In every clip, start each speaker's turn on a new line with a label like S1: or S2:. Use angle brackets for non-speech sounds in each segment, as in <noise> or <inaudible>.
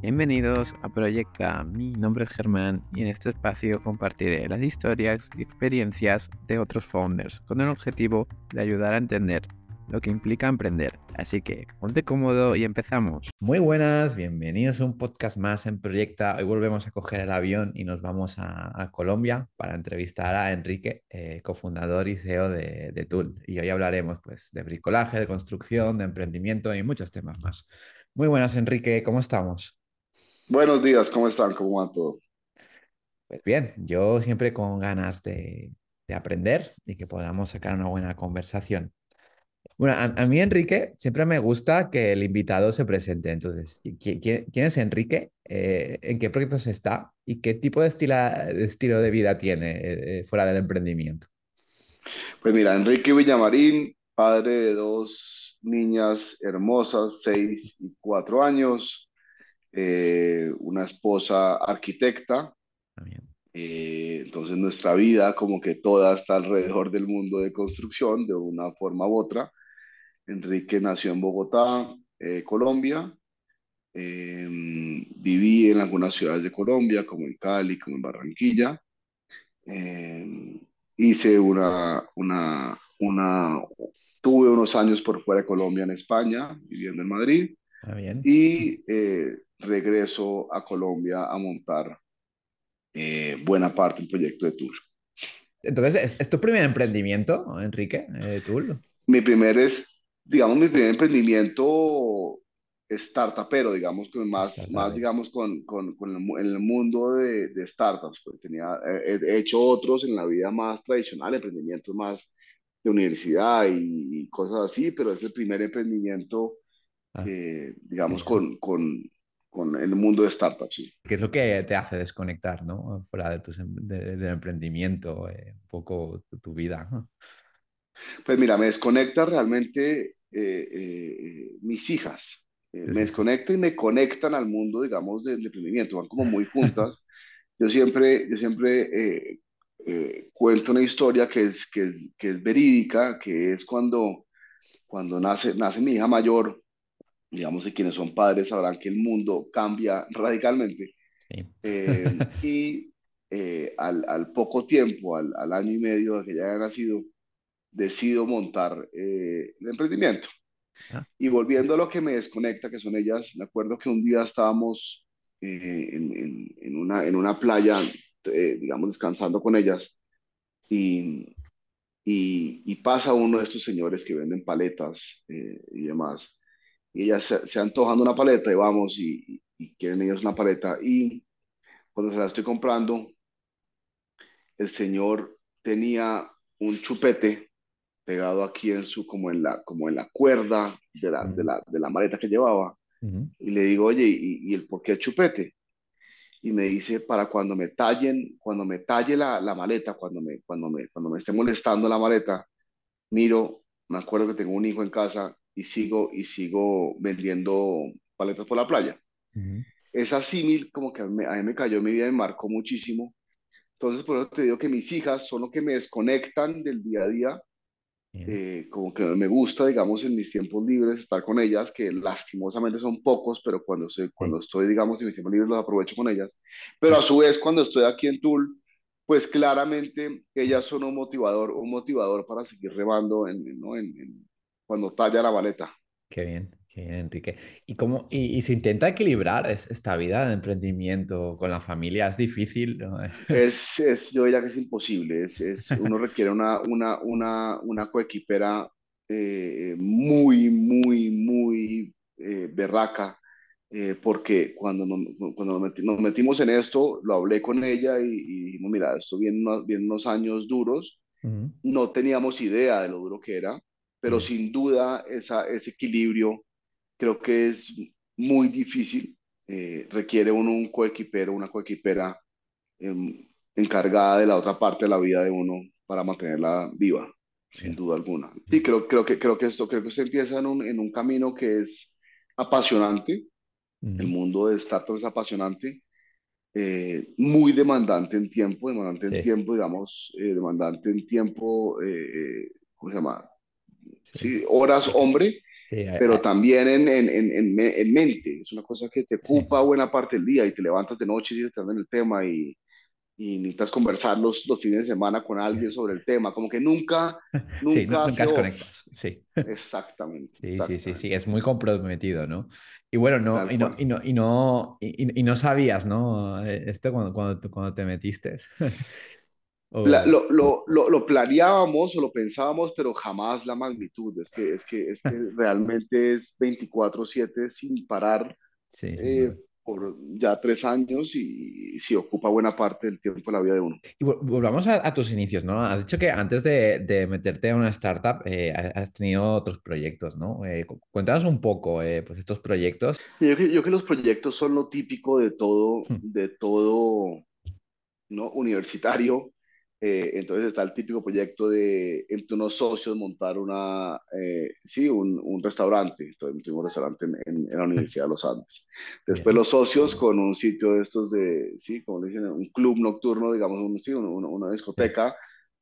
S1: Bienvenidos a Proyecta. Mi nombre es Germán y en este espacio compartiré las historias y experiencias de otros founders con el objetivo de ayudar a entender lo que implica emprender. Así que ponte cómodo y empezamos. Muy buenas, bienvenidos a un podcast más en Proyecta. Hoy volvemos a coger el avión y nos vamos a, Colombia para entrevistar a Enrique, eh, cofundador y CEO de, de Tool. Y hoy hablaremos pues, de bricolaje, de construcción, de emprendimiento y muchos temas más. Muy buenas, Enrique, ¿cómo estamos?
S2: Buenos días, ¿cómo están? ¿Cómo va todo?
S1: Pues bien, yo siempre con ganas de, aprender y que podamos sacar una buena conversación. Bueno, a, mí, Enrique, siempre me gusta que el invitado se presente. Entonces, ¿quién, es Enrique? Eh, ¿En qué proyectos está? ¿Y qué tipo de, de estilo de vida tiene eh, fuera del emprendimiento?
S2: Pues mira, Enrique Villamarín, padre de dos niñas hermosas, seis y cuatro años, eh, una esposa arquitecta. Eh, entonces nuestra vida como que toda está alrededor del mundo de construcción de una forma u otra. Enrique nació en Bogotá, eh, Colombia. Em, viví en algunas ciudades de Colombia, como en Cali, como en Barranquilla. Em, hice una, una, una, tuve unos años por fuera de Colombia en España, viviendo en Madrid. Ah, bien. Y regreso a Colombia a montar eh, buena parte del proyecto de Tool.
S1: Entonces, ¿es, tu primer emprendimiento, Enrique, eh, Tool?
S2: Mi primer es, digamos, mi primer emprendimiento startupero, digamos, con más, más digamos, con, con, con el, el, mundo de, de startups. Pues tenía, he hecho otros en la vida más tradicional, emprendimientos más de universidad y, cosas así, pero es el primer emprendimiento, ah, digamos, con, con, con el mundo de startups. Sí.
S1: ¿Qué es lo que te hace desconectar, ¿no? Fuera de tu em, del emprendimiento, eh, un poco tu, vida.
S2: Pues mira, me desconecta realmente eh, eh, mis hijas. me desconecta y me conectan al mundo, digamos, del emprendimiento. Van como muy <laughs> juntas. yo siempre, yo siempre cuento una historia que es, que es, que es verídica, que es cuando, cuando nace, nace mi hija mayor, digamos que quienes son padres sabrán que el mundo cambia radicalmente. Eh, <laughs> y eh, al, al, poco tiempo, al, al, año y medio de que ya haya nacido, decido montar eh, el emprendimiento. Ah. Y volviendo a lo que me desconecta, que son ellas, me acuerdo que un día estábamos en, en, en, una, en una playa, digamos, descansando con ellas, y, y, y, pasa uno de estos señores que venden paletas y demás, y ellas se, se antojando una paleta y vamos y, quieren ellos una paleta. Y cuando se la estoy comprando, el señor tenía un chupete pegado aquí en su, como en la, como en la cuerda de la, de la, de la maleta que llevaba. Y le digo, oye, ¿y, ¿y, el por qué el chupete? Y me dice, para cuando me tallen, cuando me talle la, la maleta, cuando me, cuando, me, cuando me esté molestando la maleta, miro, me acuerdo que tengo un hijo en casa y sigo, y sigo vendiendo paletas por la playa. Esa símil como que a mí, me cayó en mi vida, me marcó muchísimo. Entonces, por eso te digo que mis hijas son lo que me desconectan del día a día. Eh, como que me gusta, digamos, en mis tiempos libres estar con ellas, que lastimosamente son pocos, pero cuando, cuando estoy, digamos, en mis tiempos libres los aprovecho con ellas. Pero a su vez, cuando estoy aquí en Tool, pues claramente ellas son un motivador, un motivador para seguir remando en, ¿no? en, cuando talla la baleta.
S1: Qué bien, qué bien, Enrique. ¿Y, cómo, y, se intenta equilibrar esta vida de emprendimiento con la familia? ¿Es difícil? <laughs>
S2: Es, es, yo diría que es imposible. Es, es uno requiere una, una, una, una coequipera eh, muy, muy, muy eh, berraca. Eh, porque cuando, nos, cuando nos, metimos en esto, lo hablé con ella y, y dijimos, mira, esto viene unos, viene unos años duros, no teníamos idea de lo duro que era, pero sin duda esa, ese equilibrio creo que es muy difícil. Eh, requiere uno un coequipero, una coequipera em, encargada de la otra parte de la vida de uno para mantenerla viva, sin duda alguna. Y creo, creo, que, creo que esto creo que se empieza en un, en un camino que es apasionante. El mundo de startups es apasionante, eh, muy demandante en tiempo, demandante en tiempo, digamos, eh, demandante en tiempo, ¿cómo se llama? Sí. horas hombre, pero también en, en, en, en, mente. Es una cosa que te ocupa buena parte del día y te levantas de noche y te en el tema y, y necesitas conversar los, los fines de semana con alguien sobre el tema, como que nunca, nunca, <laughs>
S1: sí, nunca conectas, sí. <laughs>
S2: Exactamente.
S1: Sí, sí, sí, sí, es muy comprometido, ¿no? Y bueno, no, y no, y no, y no, y, no, sabías, ¿no? Esto cuando, cuando, cuando te metiste. <laughs>
S2: lo, lo, lo, lo, planeábamos o lo pensábamos, pero jamás la magnitud. Es que, es que, es que <laughs> realmente es 24/7 sin parar. Sí, eh, por ya tres años y, sí ocupa buena parte del tiempo de la vida de uno.
S1: Y volvamos a, tus inicios, ¿no? Has dicho que antes de, de meterte a una startup eh, has tenido otros proyectos, ¿no? Eh, cuéntanos un poco, eh, pues estos proyectos.
S2: Yo, creo que los proyectos son lo típico de todo, hmm. de todo, ¿no? Universitario eh, entonces está el típico proyecto de entre unos socios montar una, eh, sí, un, un, restaurante. Entonces tuvimos un restaurante en, en, la Universidad de los Andes. Después los socios con un sitio de estos de, sí, como le dicen, un club nocturno, digamos, un, sí, una discoteca.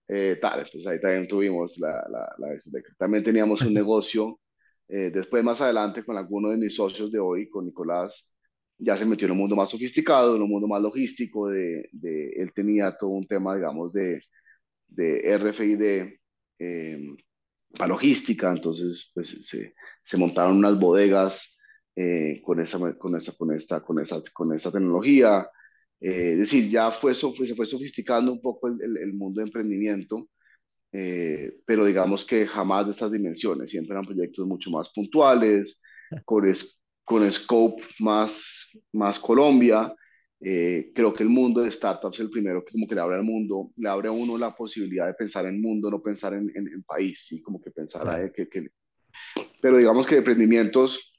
S2: Eh, tal, entonces ahí también tuvimos la, la, la discoteca. También teníamos un negocio. después más adelante con alguno de mis socios de hoy, con Nicolás, ya se metió en un mundo más sofisticado, en un mundo más logístico, de, de él tenía todo un tema, digamos, de, de RFID eh, para logística, entonces pues, se, se montaron unas bodegas eh, con, esa, con, esa, con, esta, con, esa, con esa tecnología, eh, es decir, ya fue, se fue sofisticando un poco el, el, mundo de emprendimiento, pero digamos que jamás de estas dimensiones, siempre eran proyectos mucho más puntuales, con, con scope más, más Colombia. Eh, creo que el mundo de startups es el primero que como que le abre al mundo, le abre a uno la posibilidad de pensar en mundo, no pensar en, en, país, ¿sí? Como que pensar, a, que, que, pero digamos que emprendimientos,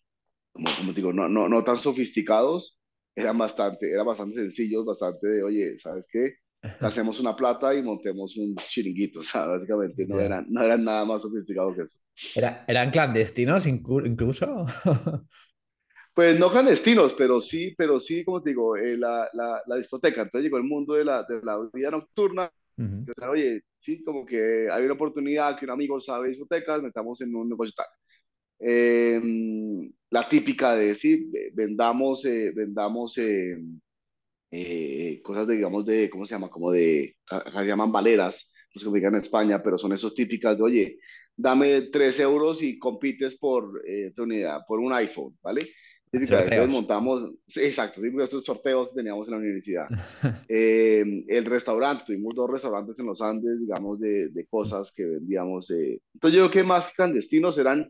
S2: como, como digo, no, no, no tan sofisticados, eran bastante, eran bastante sencillos, bastante de, oye, ¿sabes qué? Hacemos una plata y montemos un chiringuito, <laughs> o sea, básicamente no, eran, no eran nada más sofisticados que eso.
S1: Era, ¿Eran clandestinos incluso? <laughs>
S2: Pues no clandestinos, pero sí, pero sí, como te digo, eh, la, la, la, discoteca. Entonces llegó el mundo de la, de la vida nocturna. oye, sí, como que hay una oportunidad que un amigo sabe discotecas, metamos en un negocio tal. Em, la típica de, sí, vendamos, eh, vendamos eh, cosas de, digamos, de, ¿cómo se llama? Como de, se llaman valeras, los que digan en España, pero son esos típicas de, oye, dame 3 euros y compites por tu unidad, por un iPhone, ¿vale? Entonces montamos, exacto, sí, estos sorteos que teníamos en la universidad. <laughs> Eh, el restaurante, tuvimos dos restaurantes en los Andes, digamos, de, de cosas que vendíamos. Eh. Entonces yo creo que más clandestinos eran,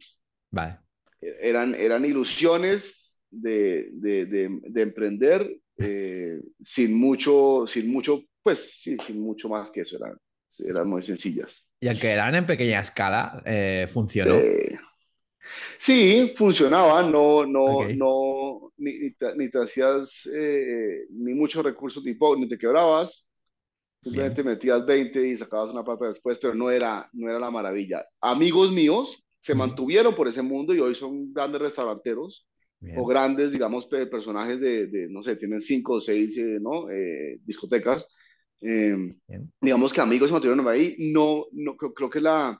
S2: vale. eran, eran ilusiones de, de, de, emprender <laughs> eh, sin mucho, sin mucho, pues sí, sin mucho más que eso, eran, eran muy sencillas.
S1: Y aunque eran en pequeña escala, funcionó.
S2: Sí, funcionaba, no, no, no, ni, ni, te, ni te hacías eh, ni muchos recursos tipo, ni te quebrabas, simplemente metías 20 y sacabas una plata después, pero no era, no era la maravilla. Amigos míos se mantuvieron por ese mundo y hoy son grandes restauranteros o grandes, digamos, personajes de, de, no sé, tienen cinco o seis, eh, ¿no? Eh, discotecas. Em, digamos que amigos se mantuvieron ahí. No, no creo, creo que la,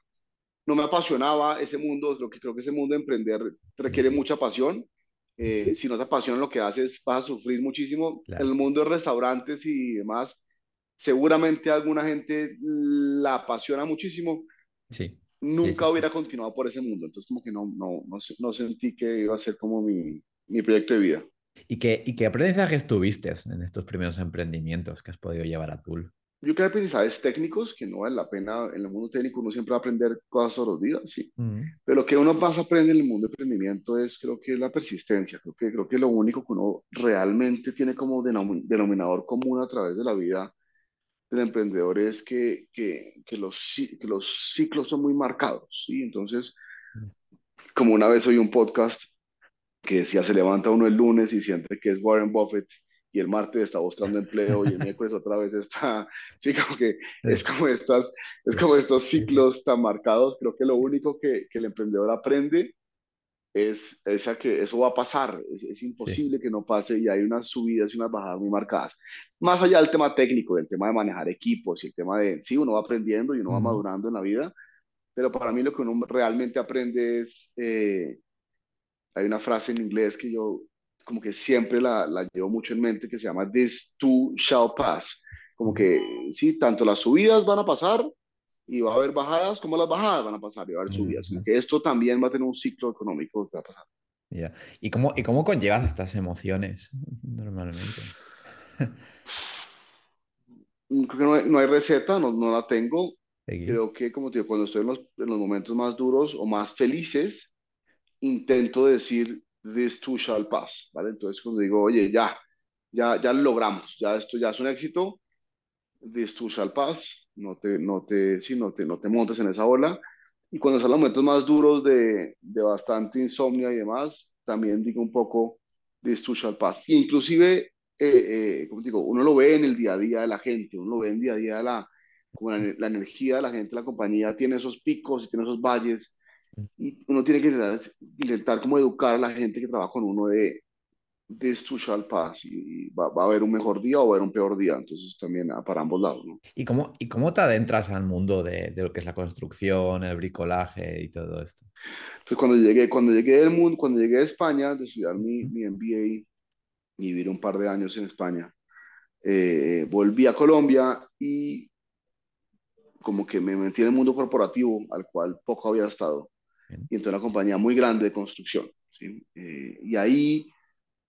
S2: no me apasionaba ese mundo, creo que, creo que ese mundo de emprender requiere mucha pasión. Eh, si no te apasiona lo que haces, vas a sufrir muchísimo. En el mundo de restaurantes y demás, seguramente alguna gente la apasiona muchísimo. Sí. Nunca hubiera continuado por ese mundo, entonces como que no, no, no, no, sentí que iba a ser como mi, mi proyecto de vida.
S1: ¿Y qué, ¿Y qué aprendizajes tuviste en estos primeros emprendimientos que has podido llevar a Tool?
S2: Yo creo que hay aprendizajes técnicos que no vale la pena, en el mundo técnico uno siempre va a aprender cosas todos los días, sí, mm. pero lo que uno más aprende en el mundo de emprendimiento es, creo que es la persistencia, creo que, creo que lo único que uno realmente tiene como denominador común a través de la vida del emprendedor es que, que, que los, que los ciclos son muy marcados, ¿sí? Entonces, mm. como una vez oí un podcast que decía, se levanta uno el lunes y siente que es Warren Buffett y el martes está buscando empleo y el miércoles otra vez está, <laughs> sí, como que es como, estas, es como estos ciclos tan marcados. Creo que lo único que, que el emprendedor aprende es esa que eso va a pasar, es, imposible que no pase y hay unas subidas y unas bajadas muy marcadas. Más allá del tema técnico, del tema de manejar equipos y el tema de, sí, uno va aprendiendo y uno va madurando en la vida, pero para mí lo que uno realmente aprende es... Eh, hay una frase en inglés que yo como que siempre la, la llevo mucho en mente que se llama This too shall pass. Como que sí, tanto las subidas van a pasar y va a haber bajadas como las bajadas van a pasar y va a haber subidas. Como que esto también va a tener un ciclo económico que va a pasar.
S1: ¿Y, cómo, ¿Y cómo conllevas estas emociones normalmente?
S2: Creo que no hay, no hay receta, no, no, la tengo. Creo que, como te digo, cuando estoy en los, en los momentos más duros o más felices, intento decir, this too shall pass, ¿vale? Entonces, cuando digo, oye, ya, ya, ya lo logramos, ya esto ya es un éxito, this too shall pass, no te, no te, sí, no te, no te montes en esa ola. Y cuando son los momentos más duros de, de bastante insomnio y demás, también digo un poco this too shall pass. inclusive, eh, eh, como digo, uno lo ve en el día a día de la gente, uno lo ve en el día a día de la, como la, la energía de la gente, la compañía tiene esos picos y tiene esos valles y uno tiene que intentar, intentar como educar a la gente que trabaja con uno de too shall pass y, va, va, a haber un mejor día o va a haber un peor día, entonces también ah, para ambos lados. ¿no?
S1: ¿Y, cómo, ¿Y cómo te adentras al mundo de, de, lo que es la construcción, el bricolaje y todo esto?
S2: Entonces cuando llegué, cuando llegué del mundo, cuando llegué a España de estudiar mi, mi MBA y vivir un par de años en España, eh, volví a Colombia y como que me metí en el mundo corporativo al cual poco había estado y a una compañía muy grande de construcción. ¿sí? Eh, y ahí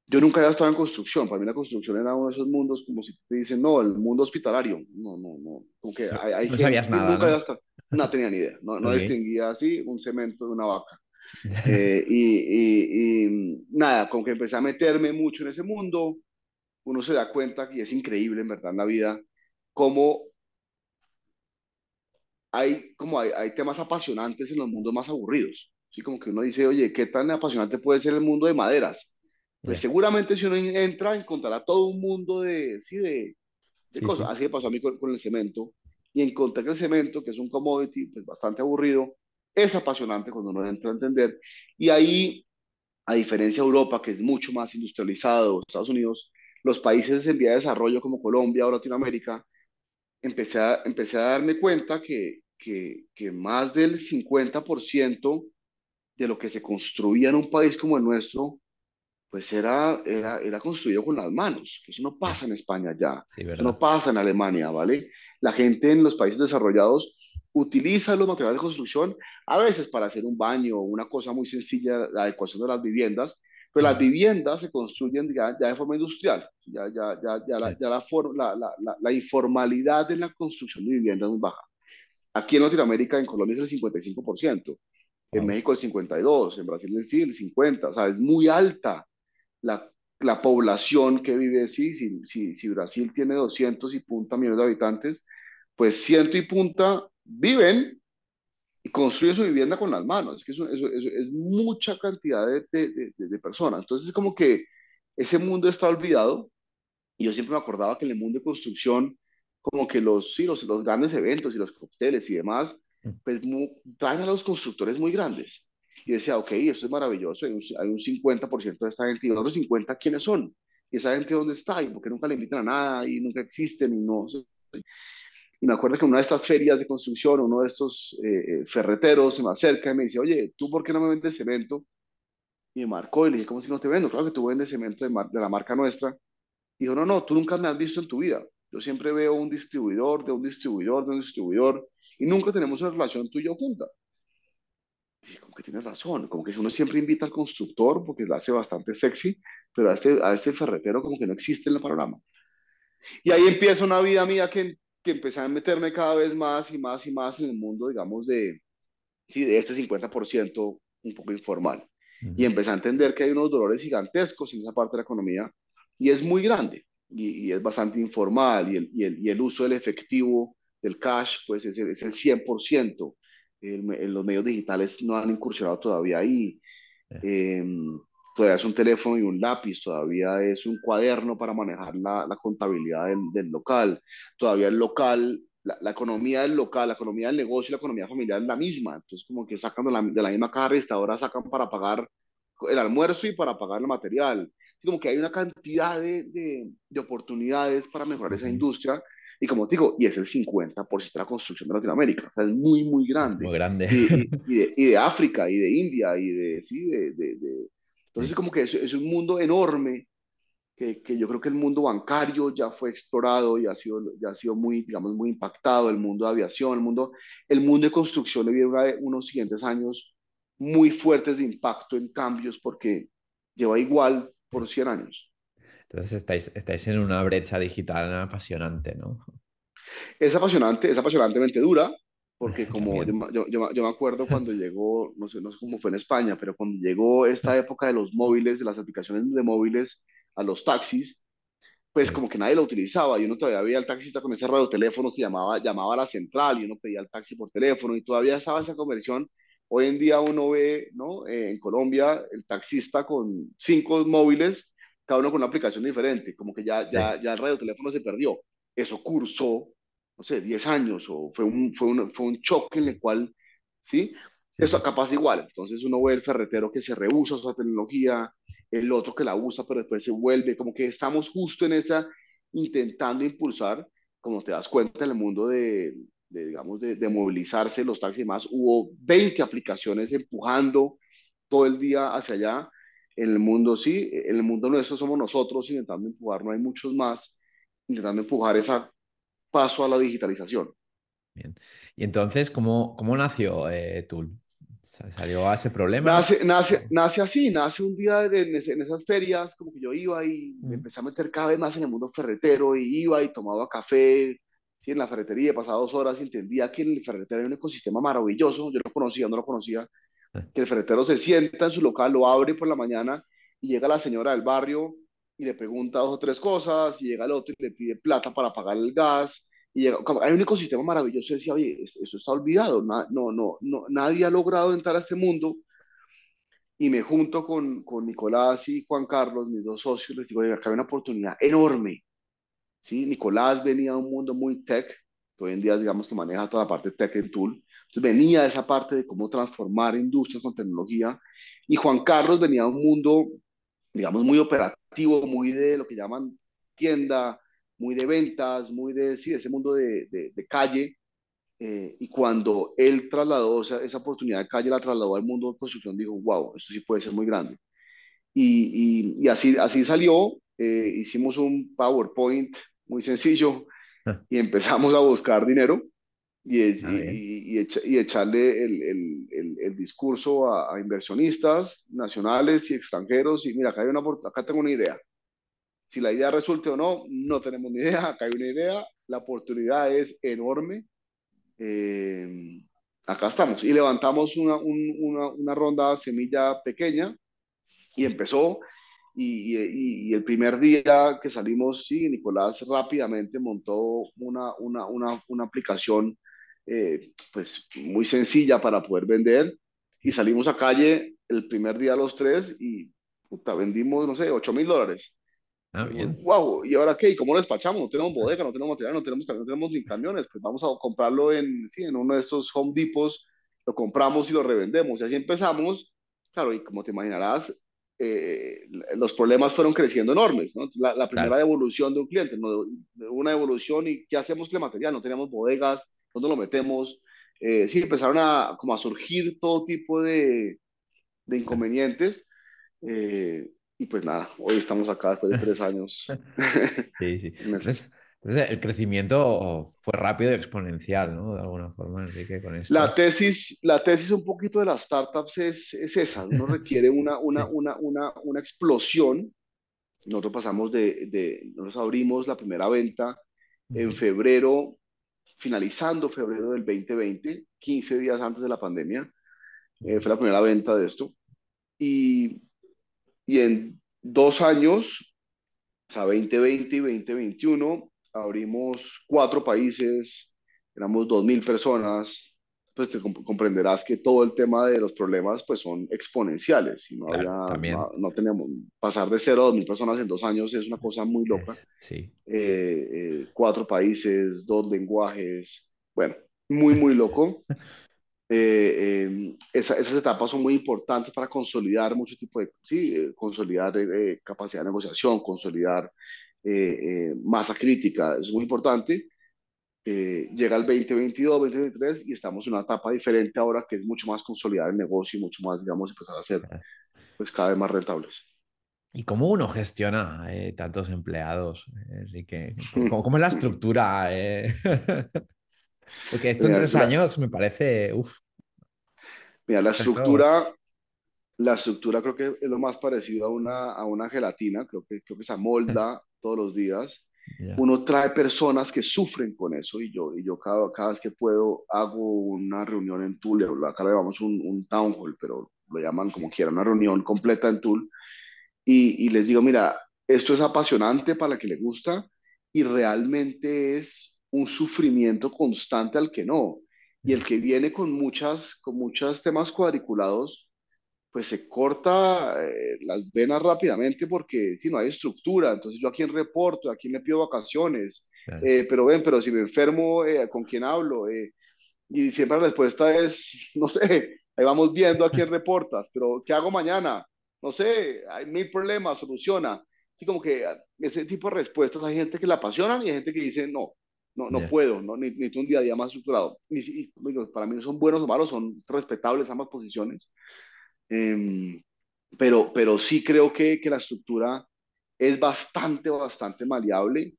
S2: yo nunca había estado en construcción. Para mí la construcción era uno de esos mundos como si te dicen, no, el mundo hospitalario. No, no, no. Como que hay, hay
S1: no sabías nada.
S2: Nunca
S1: ¿no?
S2: Había estado, no tenía ni idea. No, no okay. distinguía así un cemento de una vaca. <laughs> eh, y, y, y, nada, como que empecé a meterme mucho en ese mundo. Uno se da cuenta que es increíble, en verdad, en la vida, cómo hay, como hay, hay, temas apasionantes en los mundos más aburridos. ¿sí? Como que uno dice, oye, ¿qué tan apasionante puede ser el mundo de maderas? Pues seguramente si uno entra encontrará todo un mundo de, sí, de, de sí, cosas. Sí. Así me pasó a mí con, con, el cemento. Y encontré que el cemento, que es un commodity pues, bastante aburrido, es apasionante cuando uno entra a entender. Y ahí, a diferencia de Europa, que es mucho más industrializado, Estados Unidos, los países en vía de desarrollo como Colombia o Latinoamérica, empecé a, empecé a darme cuenta que, que, que más del 50% de lo que se construía en un país como el nuestro, pues era, era, era construido con las manos, que eso no pasa en España ya,
S1: sí,
S2: eso no pasa en Alemania, ¿vale? La gente en los países desarrollados utiliza los materiales de construcción a veces para hacer un baño o una cosa muy sencilla, la adecuación de las viviendas, pero las viviendas se construyen ya, ya de forma industrial, ya, ya, ya, ya, la, ya la, for, la, la, informalidad en la construcción de viviendas es muy baja. Aquí en Latinoamérica, en Colombia es el 55%, en México el 52%, en Brasil el, sí, el 50%, o sea, es muy alta la, la población que vive así. Si, si, si Brasil tiene 200 y punta millones de habitantes, pues ciento y punta viven construye su vivienda con las manos. Es que eso, eso, eso es mucha cantidad de, de, de, de, personas. Entonces es como que ese mundo está olvidado. Y yo siempre me acordaba que en el mundo de construcción, como que los, sí, los, los grandes eventos y los cócteles y demás, pues muy, traen a los constructores muy grandes. Y decía, ok, esto es maravilloso, hay un, hay un 50% de esta gente, y los otros 50, ¿quiénes son? ¿Y esa gente dónde está? ¿Y por qué nunca le invitan a nada? Y nunca existen y no... Y me acuerdo que en una de estas ferias de construcción, uno de estos eh, ferreteros se me acerca y me dice, oye, ¿tú por qué no me vendes cemento? Y me marcó y le dije, ¿cómo si no te vendo? Claro que tú vendes cemento de, de la marca nuestra. Y dijo, no, no, tú nunca me has visto en tu vida. Yo siempre veo un distribuidor, de un distribuidor, de un distribuidor, y nunca tenemos una relación tú y yo junta. Y como que tienes razón, como que uno siempre invita al constructor porque lo hace bastante sexy, pero a este, a este ferretero como que no existe en el panorama. Y ahí empieza una vida mía que que empecé a meterme cada vez más y más y más en el mundo, digamos, de, sí, de este 50% un poco informal. Uh -huh. Y empecé a entender que hay unos dolores gigantescos en esa parte de la economía y es muy grande y, y es bastante informal y el, y, el, y el, uso del efectivo, del cash, pues es el, es el 100%. El, los medios digitales no han incursionado todavía ahí. Yeah. Eh, todavía es un teléfono y un lápiz, todavía es un cuaderno para manejar la, la contabilidad del, del, local, todavía el local, la, la, economía del local, la economía del negocio y la economía familiar es la misma, entonces como que sacan de la, de la misma caja registradora, sacan para pagar el almuerzo y para pagar el material, como que hay una cantidad de, de, de oportunidades para mejorar esa industria, y como te digo, y es el 50% de la construcción de Latinoamérica, o sea, es muy, muy grande.
S1: Muy grande.
S2: Y, y, <laughs> y, de, y, de, África, y de India, y de, sí, de, de Entonces, como que es, es un mundo enorme que, que, yo creo que el mundo bancario ya fue explorado y ha sido, ya ha sido muy, digamos, muy impactado, el mundo de aviación, el mundo, el mundo de construcción le viene unos siguientes años muy fuertes de impacto en cambios porque lleva igual por 100 años.
S1: Entonces estáis, estáis en una brecha digital apasionante, ¿no?
S2: Es apasionante, es apasionantemente dura, porque <laughs> como yo, yo, yo, me acuerdo cuando llegó, no sé, no sé cómo fue en España, pero cuando llegó esta época de los móviles, de las aplicaciones de móviles a los taxis, pues como que nadie lo utilizaba y uno todavía veía al taxista con ese radioteléfono que llamaba, llamaba a la central y uno pedía el taxi por teléfono y todavía estaba esa conversión. Hoy en día uno ve, ¿no? Eh, en Colombia, el taxista con cinco móviles, cada uno con una aplicación diferente, como que ya, ya, ya el radioteléfono se perdió. Eso cursó no sé, 10 años o fue un, fue un, fue un choque en el cual, ¿sí? sí. Esto capaz igual. Entonces uno ve el ferretero que se rehúsa a su tecnología, el otro que la usa pero después se vuelve, como que estamos justo en esa, intentando impulsar, como te das cuenta en el mundo de, de digamos, de, de, movilizarse los taxis y más, hubo 20 aplicaciones empujando todo el día hacia allá. En el mundo, sí, en el mundo nuestro somos nosotros intentando empujar, no hay muchos más, intentando empujar esa paso a la digitalización.
S1: Bien. Y entonces, ¿cómo, cómo nació eh, Tool? ¿Salió a ese problema?
S2: Nace, nace, nace así, nace un día en, en, esas ferias, como que yo iba y me empecé a meter cada vez más en el mundo ferretero y iba y tomaba café sí, en la ferretería, pasaba dos horas y entendía que en el ferretero hay un ecosistema maravilloso, yo no conocía, no lo conocía, ah. que el ferretero se sienta en su local, lo abre por la mañana y llega la señora del barrio y le pregunta dos o tres cosas, y llega el otro y le pide plata para pagar el gas, y hay un ecosistema maravilloso, decía, oye, eso está olvidado, no, no, no, nadie ha logrado entrar a este mundo, y me junto con, con Nicolás y Juan Carlos, mis dos socios, les digo, oye, acá hay una oportunidad enorme, ¿sí? Nicolás venía de un mundo muy tech, que hoy en día, digamos, que maneja toda la parte tech en Tool, entonces venía de esa parte de cómo transformar industrias con tecnología, y Juan Carlos venía de un mundo, digamos, muy operativo, muy de lo que llaman tienda, muy de ventas, muy de, sí, ese mundo de, de, de calle. Eh, y cuando él trasladó esa, esa, oportunidad de calle, la trasladó al mundo de construcción, dijo, wow, esto sí puede ser muy grande. Y, y, y así, así salió, eh, hicimos un PowerPoint muy sencillo ah. y empezamos a buscar dinero y, ah, y, y, echarle el, el, el, discurso a, a, inversionistas nacionales y extranjeros. Y mira, acá, hay una, acá tengo una idea. Si la idea resulte o no, no tenemos ni idea. Acá hay una idea. La oportunidad es enorme. Eh, acá estamos. Y levantamos una, un, una, una ronda semilla pequeña y empezó. Y, y, y, el primer día que salimos, sí, Nicolás rápidamente montó una, una, una, aplicación eh, pues muy sencilla para poder vender y salimos a calle el primer día los tres y puta, vendimos, no sé, 8 mil dólares.
S1: Ah, bien.
S2: Wow, ¿y ahora qué? ¿Y cómo lo despachamos? No tenemos bodega, no tenemos material, no tenemos, no tenemos ni camiones, pues vamos a comprarlo en, sí, en uno de estos Home Depots, lo compramos y lo revendemos. Y así empezamos, claro, y como te imaginarás, eh, los problemas fueron creciendo enormes, ¿no? La, la primera claro. evolución de un cliente, ¿no? una evolución y ¿qué hacemos con el material? No teníamos bodegas, ¿dónde lo metemos? Eh, sí, empezaron a, como a surgir todo tipo de, de inconvenientes. Eh, y pues nada, hoy estamos acá después de tres <laughs> años.
S1: sí, sí. <laughs> Entonces, entonces, el crecimiento fue rápido y exponencial, ¿no? De alguna forma, Enrique, con esto.
S2: La tesis, la tesis un poquito de las startups es, es esa, uno <laughs> requiere una, una, sí. una, una, una explosión. Nosotros pasamos de, de, nosotros abrimos la primera venta en febrero finalizando febrero del 2020, 15 días antes de la pandemia, eh, fue la primera venta de esto. Y, y en dos años, o sea, 2020 y 2021, abrimos cuatro países, éramos 2.000 personas, pues te comp comprenderás que todo el tema de los problemas pues son exponenciales y no, claro, había, no, no, tenemos, pasar de cero a 2.000 personas en dos años es una cosa muy loca.
S1: Sí.
S2: Eh, eh, cuatro países, dos lenguajes, bueno, muy, muy loco. <laughs> Eh, eh, esa, esas etapas son muy importantes para consolidar mucho tipo de, sí, eh, consolidar eh, capacidad de negociación, consolidar masa crítica, es muy importante eh, llega el 2022, 2023 y estamos en una etapa diferente ahora que es mucho más consolidar el negocio y mucho más, digamos, empezar a ser pues cada vez más rentables.
S1: ¿Y cómo uno gestiona eh, tantos empleados, Enrique? <laughs> ¿Cómo, ¿Cómo, es la estructura? <laughs> Porque esto en tres años me parece... Uf.
S2: Mira, la estructura, la estructura creo que es lo más parecido a una, a una gelatina, creo que, creo que se amolda <laughs> todos los días. Uno trae personas que sufren con eso y yo, y yo cada, cada vez que puedo hago una reunión en Tool, acá le llamamos un, un town hall, pero lo llaman como quieran, una reunión completa en Tool, y, y les digo, mira, esto es apasionante para la que le gusta y realmente es un sufrimiento constante al que no. Y el que viene con muchas, con muchos temas cuadriculados, pues se corta eh, las venas rápidamente porque si no hay estructura, entonces yo a quién reporto, a quién le pido vacaciones, eh, pero ven, pero si me enfermo, eh, ¿con quién hablo? y siempre la respuesta es, <laughs> no sé, ahí vamos viendo a quién <laughs> reportas, pero ¿qué hago mañana? No sé, hay mil problemas, soluciona. Así como que ese tipo de respuestas hay gente que la apasionan y hay gente que dice, no, no, no puedo, no, necesito un día a día más estructurado. Y, para mí no son buenos o malos, son respetables ambas posiciones. Em, pero, pero sí creo que, que, la estructura es bastante, bastante maleable,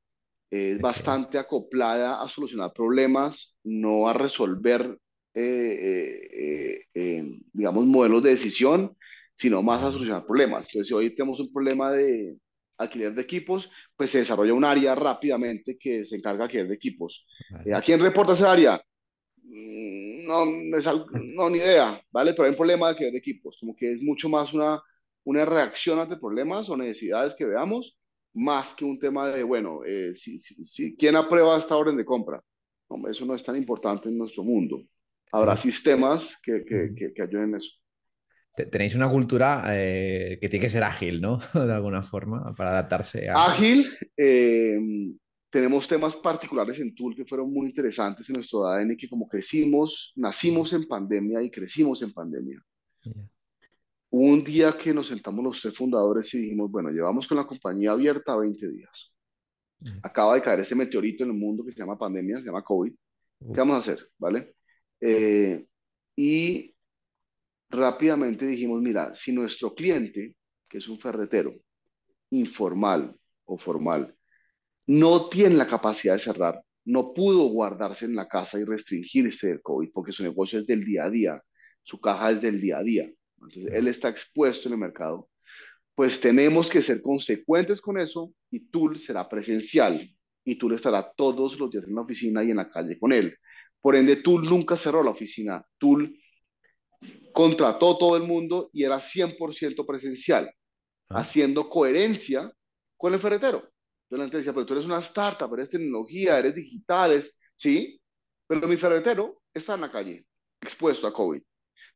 S2: es bastante acoplada a solucionar problemas, no a resolver, eh, eh, eh, digamos, modelos de decisión, sino más a solucionar problemas. Entonces, si hoy tenemos un problema de, alquiler de equipos, pues se desarrolla un área rápidamente que se encarga de alquiler de equipos. Eh, ¿A quién reporta esa área? Mm, no, <laughs> no, ni idea, ¿vale? Pero hay un problema de alquiler de equipos, como que es mucho más una, una reacción ante problemas o necesidades que veamos, más que un tema de, bueno, eh, si, si, ¿quién aprueba esta orden de compra? Hombre, eso no es tan importante en nuestro mundo. Habrá sistemas que, que, que, que ayuden en eso
S1: tenéis una cultura eh, que tiene que ser ágil, ¿no? <laughs> De alguna forma, para adaptarse a...
S2: Ágil. Eh, tenemos temas particulares en Tool que fueron muy interesantes en nuestro ADN, que como crecimos, nacimos en pandemia y crecimos en pandemia. un día que nos sentamos los tres fundadores y dijimos, bueno, llevamos con la compañía abierta 20 días. Acaba de caer este meteorito en el mundo que se llama pandemia, se llama COVID. ¿Qué vamos a hacer? ¿Vale? Eh, y rápidamente dijimos, mira, si nuestro cliente, que es un ferretero, informal o formal, no tiene la capacidad de cerrar, no pudo guardarse en la casa y restringirse del COVID porque su negocio es del día a día, su caja es del día a día. Entonces, él está expuesto en el mercado. Pues tenemos que ser consecuentes con eso y Tool será presencial y Tool estará todos los días en la oficina y en la calle con él. Por ende, Tool nunca cerró la oficina. Tool contrató todo el mundo y era 100% presencial, ah. haciendo coherencia con el ferretero. Yo le decía, pero tú eres una startup, eres tecnología, eres digital, sí, pero mi ferretero está en la calle, expuesto a COVID.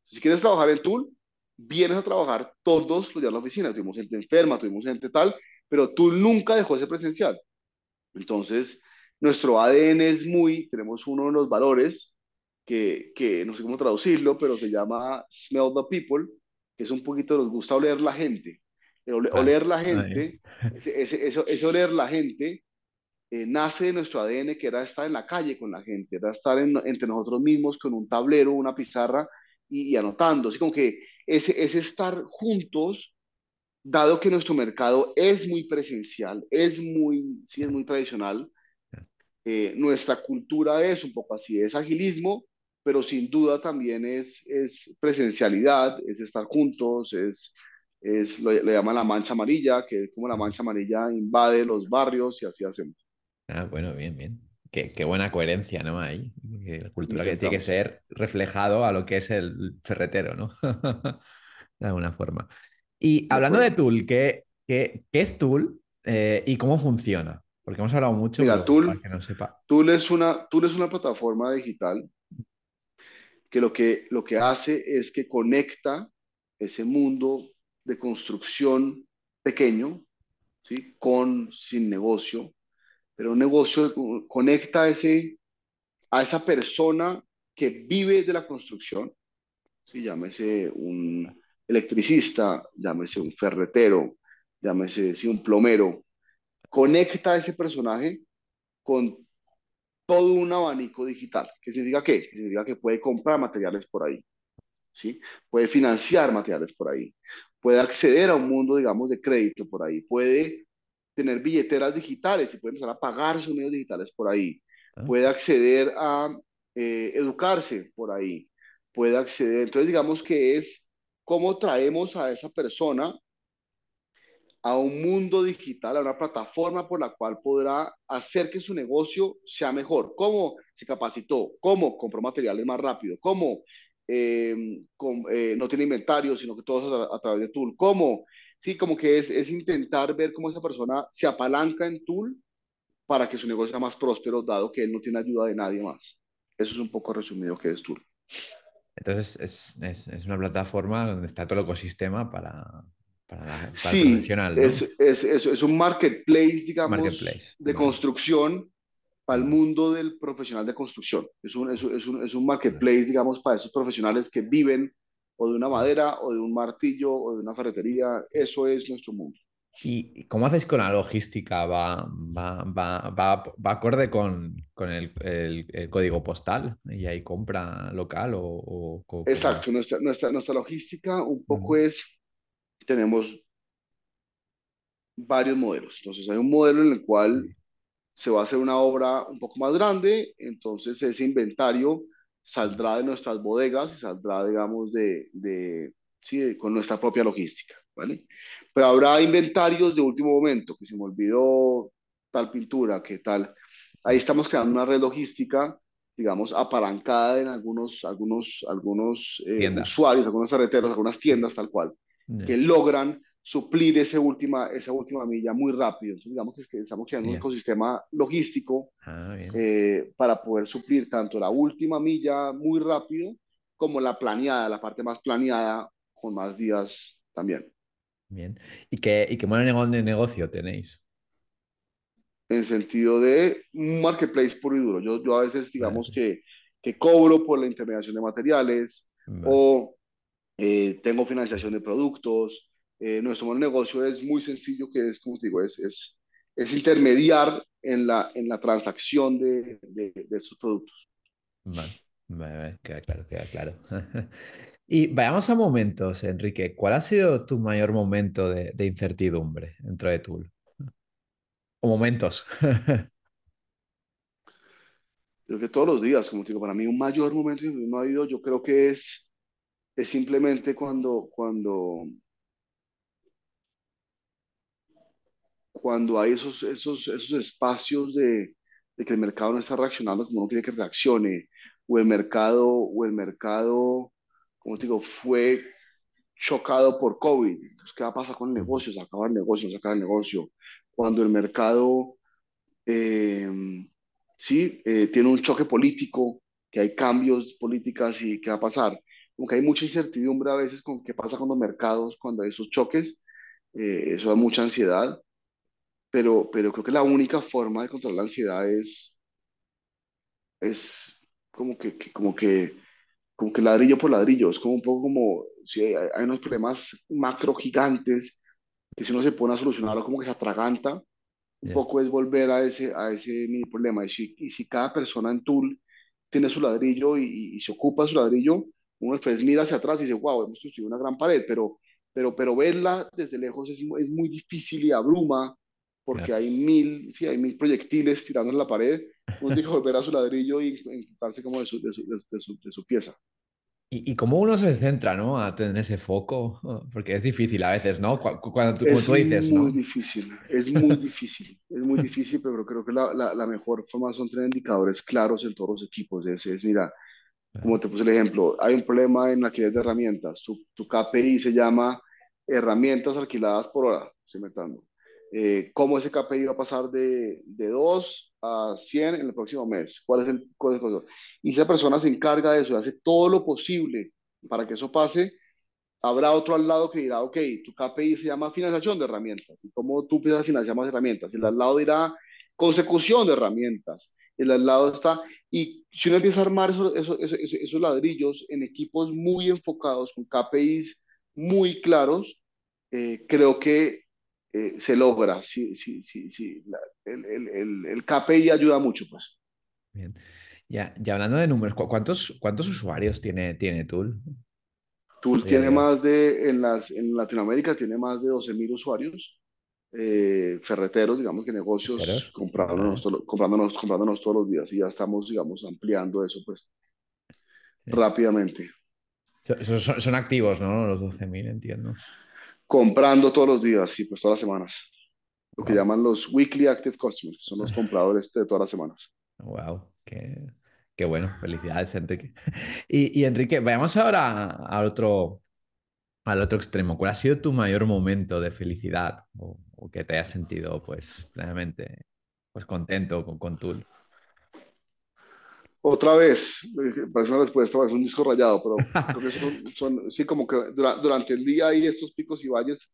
S2: Si quieres trabajar en Tool, vienes a trabajar todos los días en la oficina. Tuvimos gente enferma, tuvimos gente tal, pero Tool nunca dejó ese presencial. Entonces, nuestro ADN es muy, tenemos uno de los valores que, que, no sé cómo traducirlo, pero se llama Smell the People, que es un poquito, nos gusta oler la gente. oler la gente, ese, ese, oler la gente eh, nace de nuestro ADN, que era estar en la calle con la gente, era estar entre nosotros mismos con un tablero, una pizarra y, anotando. Así como que ese, ese estar juntos, dado que nuestro mercado es muy presencial, es muy, sí, es muy tradicional, eh, nuestra cultura es un poco así, es agilismo, pero sin duda también es, es presencialidad, es estar juntos, es, es lo, le llaman la mancha amarilla, que es como la mancha amarilla invade los barrios y así hacemos.
S1: Ah, bueno, bien, bien. Qué, qué buena coherencia, ¿no? Ahí. La cultura que tiene que ser reflejado a lo que es el ferretero, ¿no? <laughs> de alguna forma. Y hablando de Tool, ¿qué, qué, qué es Tool eh, y cómo funciona? Porque hemos hablado mucho.
S2: Mira, Tool, que no sepa. Tool, es una, Tool es una plataforma digital que lo que, lo que hace es que conecta ese mundo de construcción pequeño, ¿sí? con, sin negocio, pero un negocio conecta ese, a esa persona que vive de la construcción, ¿sí? llámese un electricista, llámese un ferretero, llámese un plomero, conecta a ese personaje con todo un abanico digital. ¿Qué significa qué? Significa que puede comprar materiales por ahí, ¿sí? Puede financiar materiales por ahí, puede acceder a un mundo, digamos, de crédito por ahí, puede tener billeteras digitales y puede empezar a pagar sus medios digitales por ahí,
S1: Ah,
S2: puede acceder a eh, educarse por ahí, puede acceder. Entonces, digamos que es cómo traemos a esa persona a un mundo digital, a una plataforma por la cual podrá hacer que su negocio sea mejor. ¿Cómo se capacitó? ¿Cómo compró materiales más rápido? ¿Cómo eh, com, eh, no tiene inventario, sino que todo es a, a, través de Tool? ¿Cómo? Sí, como que es, es intentar ver cómo esa persona se apalanca en Tool para que su negocio sea más próspero, dado que él no tiene ayuda de nadie más. Eso es un poco resumido que es Tool.
S1: Entonces es, es, es una plataforma donde está todo el ecosistema para, para, la, para el
S2: Sí,
S1: profesional, ¿no?
S2: es, es, es, es un marketplace, digamos,
S1: Marketplace.
S2: de construcción para el mundo del profesional de construcción. Es un, es un, es un, es un
S1: vale.
S2: marketplace, digamos, para esos profesionales que viven o de una madera, o de un martillo, o de una ferretería. Eso es nuestro mundo.
S1: ¿Y cómo hacéis con la logística? ¿Va, va, va, va, va acorde con, con el, el, el, código postal? ¿Y hay compra local o, o,
S2: Exacto,
S1: es?
S2: nuestra, nuestra, nuestra logística un poco
S1: Mm,
S2: es, tenemos varios modelos. Entonces, hay un modelo en el cual se va a hacer una obra un poco más grande, entonces ese inventario saldrá de nuestras bodegas y saldrá, digamos, de, de, sí, de, con nuestra propia logística, ¿vale? Pero habrá inventarios de último momento, que se me olvidó tal pintura, que tal. Ahí estamos creando una red logística, digamos, apalancada en algunos, algunos, algunos eh, usuarios, algunos ferreteros, algunas tiendas, tal cual, que
S1: Ya,
S2: logran suplir ese última, esa última milla muy rápido. Entonces, digamos que estamos creando un
S1: ya.
S2: ecosistema logístico
S1: Ah,
S2: eh, para poder suplir tanto la última milla muy rápido como la planeada, la parte más planeada con más días también.
S1: bien. ¿Y qué, y qué modelo de negocio tenéis?
S2: En sentido de un marketplace puro y duro. Yo, yo a veces, digamos
S1: Vale,
S2: que, que cobro por la intermediación de materiales
S1: vale.
S2: o eh, tengo financiación de productos. Eh, nuestro modelo de negocio es muy sencillo, que es, como te digo, es, es, es intermediar en la, en la transacción de, de, de estos productos.
S1: Vale, vale, queda claro, queda claro. <laughs> Y vayamos a momentos, Enrique. ¿Cuál ha sido tu mayor momento de, de incertidumbre dentro de Tool? O momentos. <laughs>
S2: Creo que todos los días, como te digo, para mí un mayor momento no ha habido, yo creo que es, es simplemente cuando, cuando, cuando hay esos, esos, esos espacios de, que el mercado no está reaccionando como uno quiere que reaccione, o el mercado, o el mercado, como te digo, fue chocado por COVID. ¿qué va a pasar con el negocio? ¿Se acaba el negocio? ¿No se acaba el negocio? Cuando el mercado, eh, sí, eh, tiene un choque político, que hay cambios políticas y qué va a pasar. Como que hay mucha incertidumbre a veces con qué pasa con los mercados cuando hay esos choques. Eh, eso da mucha ansiedad, pero, pero creo que la única forma de controlar la ansiedad es, es como que, que- como que, como que ladrillo por ladrillo. Es como un poco como si hay, hay unos problemas macro gigantes que si uno se pone a solucionarlo como que se atraganta un
S1: Ya,
S2: poco es volver a ese, a ese mini problema. Y si, y si cada persona en Tool tiene su ladrillo y, y- y se ocupa de su ladrillo, uno después mira hacia atrás y dice, wow, hemos construido una gran pared, pero, pero, pero verla desde lejos es, es muy difícil y abruma porque hay mil, sí, hay mil proyectiles tirando en la pared. Uno tiene que volver a su ladrillo y enfocarse como de su, de su, de su, de su- pieza.
S1: Y, y cómo uno se centra, ¿no? A tener ese foco, porque es difícil a veces, ¿no? Cu- cu- Cuando tú,
S2: Es
S1: tú dices,
S2: muy
S1: ¿no?
S2: difícil, es muy <laughs> difícil, es muy difícil, pero creo que la, la, la mejor forma son tener indicadores claros en todos los equipos. Es, es, mira, como te puse el ejemplo, hay un problema en alquiler de herramientas. Tu, tu KPI se llama herramientas alquiladas por hora, estoy. Eh, ¿Cómo ese KPI va a pasar de, de 2 a 100 en el próximo mes? ¿Cuál es el código? Y esa persona se encarga de eso, hace todo lo posible para que eso pase, habrá otro al lado que dirá, ok, tu KPI se llama financiación de herramientas. ¿Y cómo tú piensas financiar más herramientas? Y el al lado dirá consecución de herramientas. El al lado está, y si uno empieza a armar esos, esos, esos, esos ladrillos en equipos muy enfocados, con KPIs muy claros, eh, creo que eh, se logra. Sí, sí, sí, sí. La- el, el, el, el KPI ayuda mucho, pues.
S1: Bien. Ya, ya hablando de números, ¿cu- ¿cuántos, cuántos usuarios tiene, tiene Tool
S2: Tool tiene más de, en, las, en Latinoamérica tiene más de 12.000 usuarios, eh, ferreteros, digamos que negocios comprándonos, comprándonos, comprándonos todos los días y ya estamos, digamos, ampliando eso pues
S1: Sí.
S2: rápidamente.
S1: So- so- Son, son activos, ¿no? Los 12.000 entiendo.
S2: Comprando todos los días y pues todas las semanas. Lo que
S1: Wow.
S2: llaman los weekly active customers, son los compradores de todas las semanas.
S1: Wow. Qué, qué bueno. Felicidades, Enrique. Y, y Enrique, vayamos ahora al otro, al otro extremo. ¿Cuál ha sido tu mayor momento de felicidad o, o que te hayas sentido, pues, plenamente, pues, contento con, con Tool?
S2: Otra vez, eh, parece una respuesta, parece un disco rayado, pero <laughs> creo que son, son sí, como que dura- durante el día hay estos picos y valles,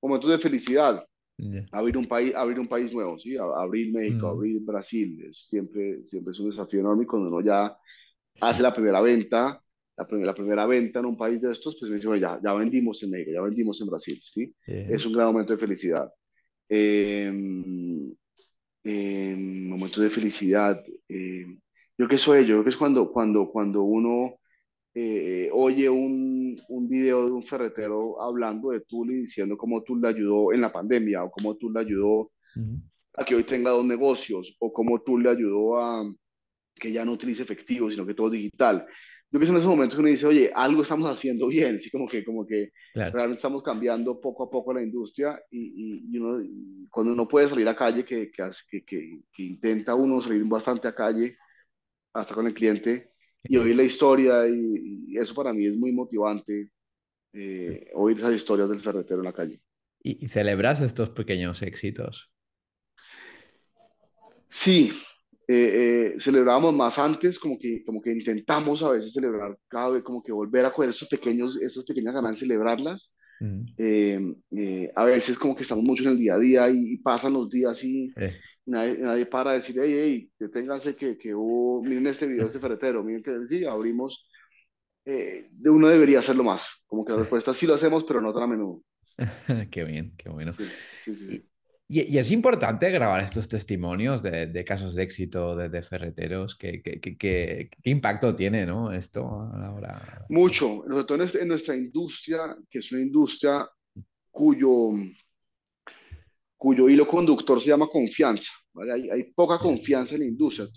S2: momentos de felicidad.
S1: Ya.
S2: Abrir un país, abrir un país nuevo, ¿sí? Abrir México,
S1: Mm,
S2: abrir Brasil, es siempre, siempre es un desafío enorme cuando uno ya hace la primera venta, la, prim- la primera venta en un país de estos, pues me dice, bueno, ya, ya vendimos en México, ya vendimos en Brasil, ¿sí?
S1: Yeah.
S2: Es un gran momento de felicidad. Eh, eh, momentos de felicidad. eh, yo creo que eso es, yo creo que es cuando, cuando, cuando uno eh, oye un, un video de un ferretero hablando de Tool y diciendo cómo Tool le ayudó en la pandemia o cómo Tool le ayudó a que hoy tenga dos negocios o cómo Tool le ayudó a que ya no utilice efectivo, sino que todo digital. Yo que son esos momentos que uno dice, oye, algo estamos haciendo bien, así como que, como que
S1: claro.
S2: realmente estamos cambiando poco a poco la industria y, y- y uno, y cuando uno puede salir a calle, que, que, que, que- intenta uno salir bastante a calle, hasta con el cliente, y oír la historia, y, y eso para mí es muy motivante, eh, oír esas historias del ferretero en la calle.
S1: ¿Y, y celebras estos pequeños éxitos?
S2: Sí, eh, eh, celebrábamos más antes, como que, como que intentamos a veces celebrar cada vez, como que volver a coger esos pequeños, esas pequeñas ganancias, celebrarlas.
S1: Mm,
S2: Eh, eh, a veces como que estamos mucho en el día a día y, y pasan los días y
S1: eh,
S2: nadie, nadie para decir, hey, hey, deténganse que, que hubo, miren este video de este ferretero, miren que sí, abrimos. Eh, de uno debería hacerlo más, como que la respuesta sí lo hacemos, pero no tan a menudo. <laughs>
S1: Qué bien, qué bueno.
S2: Sí, sí, sí.
S1: Y, y- es importante grabar estos testimonios de, de casos de éxito de, de ferreteros. ¿Qué, qué, qué- qué- impacto tiene, ¿no? Esto a la hora. pues,
S2: Mucho, sobre todo en, este- en nuestra industria, que es una industria cuyo, cuyo hilo conductor se llama confianza. ¿vale? Hay, hay poca confianza en la industria.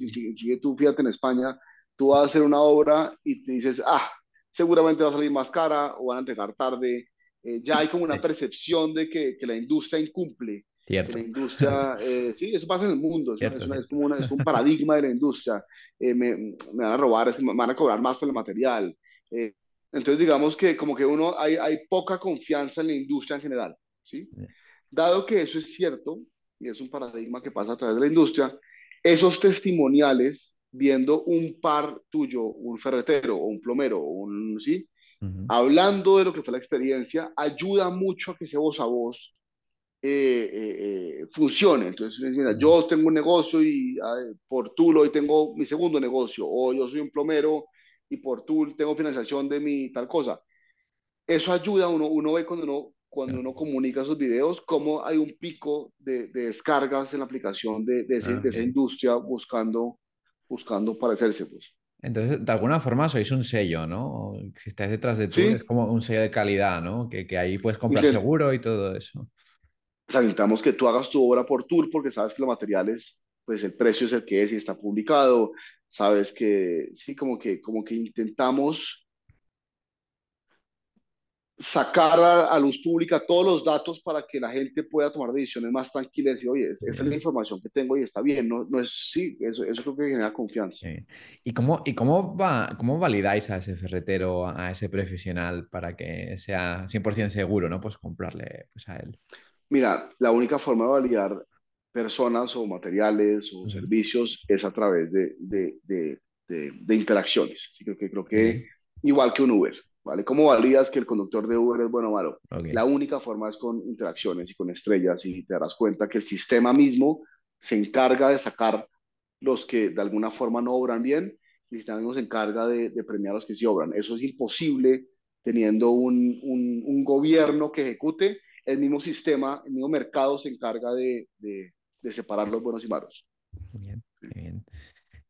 S2: Tú fíjate en España, tú vas a hacer una obra y te dices, ah, seguramente va a salir más cara o van a entregar tarde. Eh, ya hay como una percepción de que, que la industria incumple, que la
S1: cierto.
S2: industria, eh, sí, eso pasa en el mundo, es, una- es
S1: Cierto, cierto.
S2: como una- es un paradigma de la industria. Eh, me, me van a robar, me van a cobrar más por el material. Eh, entonces digamos que como que uno, hay, hay poca confianza en la industria en general, ¿sí? Dado que eso es cierto, y es un paradigma que pasa a través de la industria, esos testimoniales, viendo un par tuyo, un ferretero o un plomero, o un, ¿sí?
S1: Ujú,
S2: hablando de lo que fue la experiencia, ayuda mucho a que ese voz a voz eh, eh, eh, funcione. Entonces, yo tengo un negocio y ay, por Tool hoy tengo mi segundo negocio, o yo soy un plomero y por Tool tengo financiación de mi tal cosa eso ayuda, uno, uno ve cuando uno, cuando uno comunica esos videos, cómo hay un pico de, de descargas en la aplicación de, de, ese-
S1: Ah,
S2: de esa industria buscando, buscando parecerse, pues.
S1: Entonces, de alguna forma sois un sello, ¿no? Si estáis detrás de es
S2: Sí,
S1: como un sello de calidad, ¿no? Que, que ahí puedes comprar
S2: intent-
S1: seguro y todo eso.
S2: Sea, necesitamos que tú hagas tu obra por tour porque sabes que los materiales, pues el precio es el que es y está publicado, sabes que, sí, como que, como que intentamos sacar a, a luz pública todos los datos para que la gente pueda tomar decisiones más tranquilas y decir, oye, es- esta es la información que tengo y está bien, no, no es, sí, eso, eso creo que genera confianza.
S1: ¿Y cómo, y cómo va, cómo validáis a ese ferretero, a ese profesional para que sea 100% seguro, ¿no? Pues comprarle pues, a él.
S2: Mira, la única forma de validar personas o materiales o servicios es a través de, de, de, de, de interacciones. Así que creo que
S1: Ok,
S2: igual que un Uber, ¿vale? ¿Cómo validas que el conductor de Uber es bueno o malo? La
S1: ok.
S2: única forma es con interacciones y con estrellas y te darás cuenta que el sistema mismo se encarga de sacar los que de alguna forma no obran bien y el sistema mismo se encarga de, de premiar a los que sí obran. Eso es imposible teniendo un, un, un gobierno que ejecute el mismo sistema, el mismo mercado se encarga de, de, de separar los buenos y malos.
S1: Bien, bien.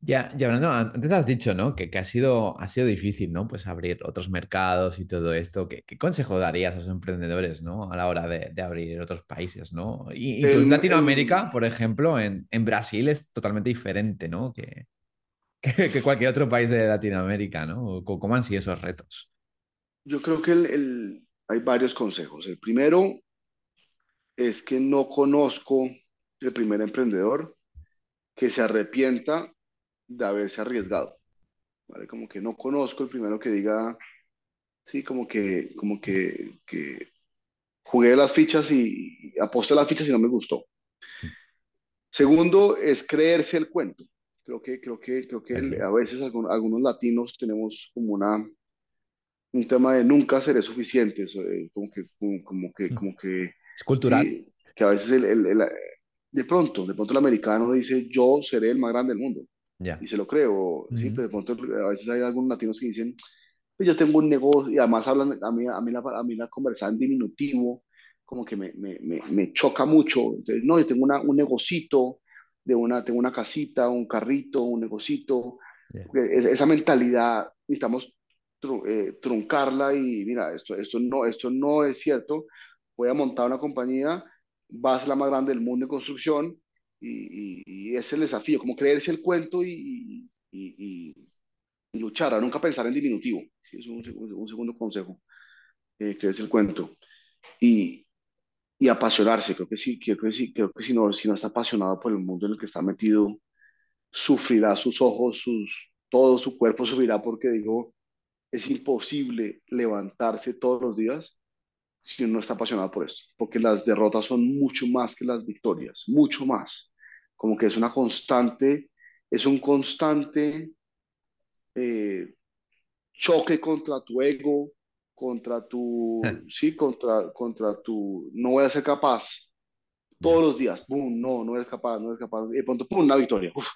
S1: Ya, ya antes has dicho, ¿no? Que, que ha sido, ha sido difícil, ¿no? Pues abrir otros mercados y todo esto. ¿Qué, qué consejo darías a los emprendedores, ¿no? A la hora de, de abrir otros países, ¿no? Y, en Latinoamérica,
S2: el-
S1: por ejemplo, en, en Brasil es totalmente diferente, ¿no? Que, <laughs> que, que cualquier otro país de Latinoamérica, ¿no? ¿Cómo, cómo han sido esos retos?
S2: yo creo que el, el- hay varios consejos. El primero es que no conozco el primer emprendedor que se arrepienta de haberse arriesgado, ¿vale? Como que no conozco el primero que diga, sí, como que, como que, que jugué las fichas y, y aposté las fichas y no me gustó. Segundo es creerse el cuento. Creo que, creo que, creo que a veces algún- algunos latinos tenemos como una, un tema de nunca seré suficiente, eso, eh, como que, como, como que, como que,
S1: Es cultural.
S2: sí, que a veces el, el- el- de pronto, de pronto el americano dice yo seré el más grande del mundo y se lo creo, sí,
S1: Ujú.
S2: pero de pronto a veces hay algunos latinos que dicen pues yo tengo un negocio y además hablan, a mí, a mí, la, a mí la conversar en diminutivo como que me, me, me, me choca mucho. Entonces, no, yo tengo una, un negocito, de una, tengo una casita, un carrito, un negocito. Es- esa mentalidad necesitamos eh, truncarla y mira, esto, esto, no, esto no es cierto. Voy a montar una compañía, va a ser la más grande del mundo en construcción y, es el desafío, como creerse el cuento y, luchar, nunca pensar en diminutivo. Es un, seg- un segundo consejo, eh, es el cuento. Y apasionarse, creo que sí, creo que sí, creo que si no, si no está apasionado por el mundo en el que está metido, sufrirá sus ojos, sus, todo su cuerpo sufrirá porque digo, es imposible levantarse todos los días si uno no está apasionado por esto, porque las derrotas son mucho más que las victorias, mucho más. Como que es una constante, es un constante eh, choque contra tu ego, contra tu, sí, contra, contra tu, no voy a ser capaz, todos los días, pum, no, no eres capaz, no eres capaz, y de pronto, pum, una victoria, uf,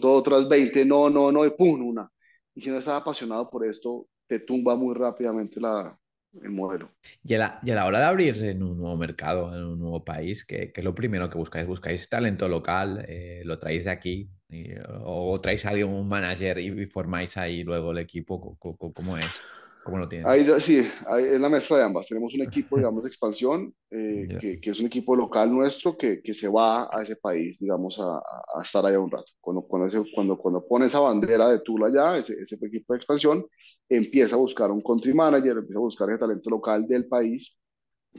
S2: todo otras 20 no, no, no, y pum, una. Y si no estás apasionado por esto, te tumba muy rápidamente la, el modelo.
S1: Y a la, y a la hora de abrir en un nuevo mercado, en un nuevo país, ¿qué, qué es lo primero que buscáis? ¿Buscáis talento local? Eh, ¿lo traéis de aquí? Y- ¿O traéis a alguien, un manager y, y formáis ahí luego el equipo? ¿Cómo, cómo- cómo es? ¿Cómo lo tienen?
S2: Ahí, sí, ahí es la mezcla de ambas. Tenemos un equipo, <laughs> digamos, de expansión, eh,
S1: Ya.
S2: que, que es un equipo local nuestro que, que se va a ese país, digamos, a, a- estar allá un rato. Cuando, cuando, ese- cuando, cuando pone esa bandera de Tula allá, ese, ese equipo de expansión empieza a buscar un country manager, empieza a buscar el talento local del país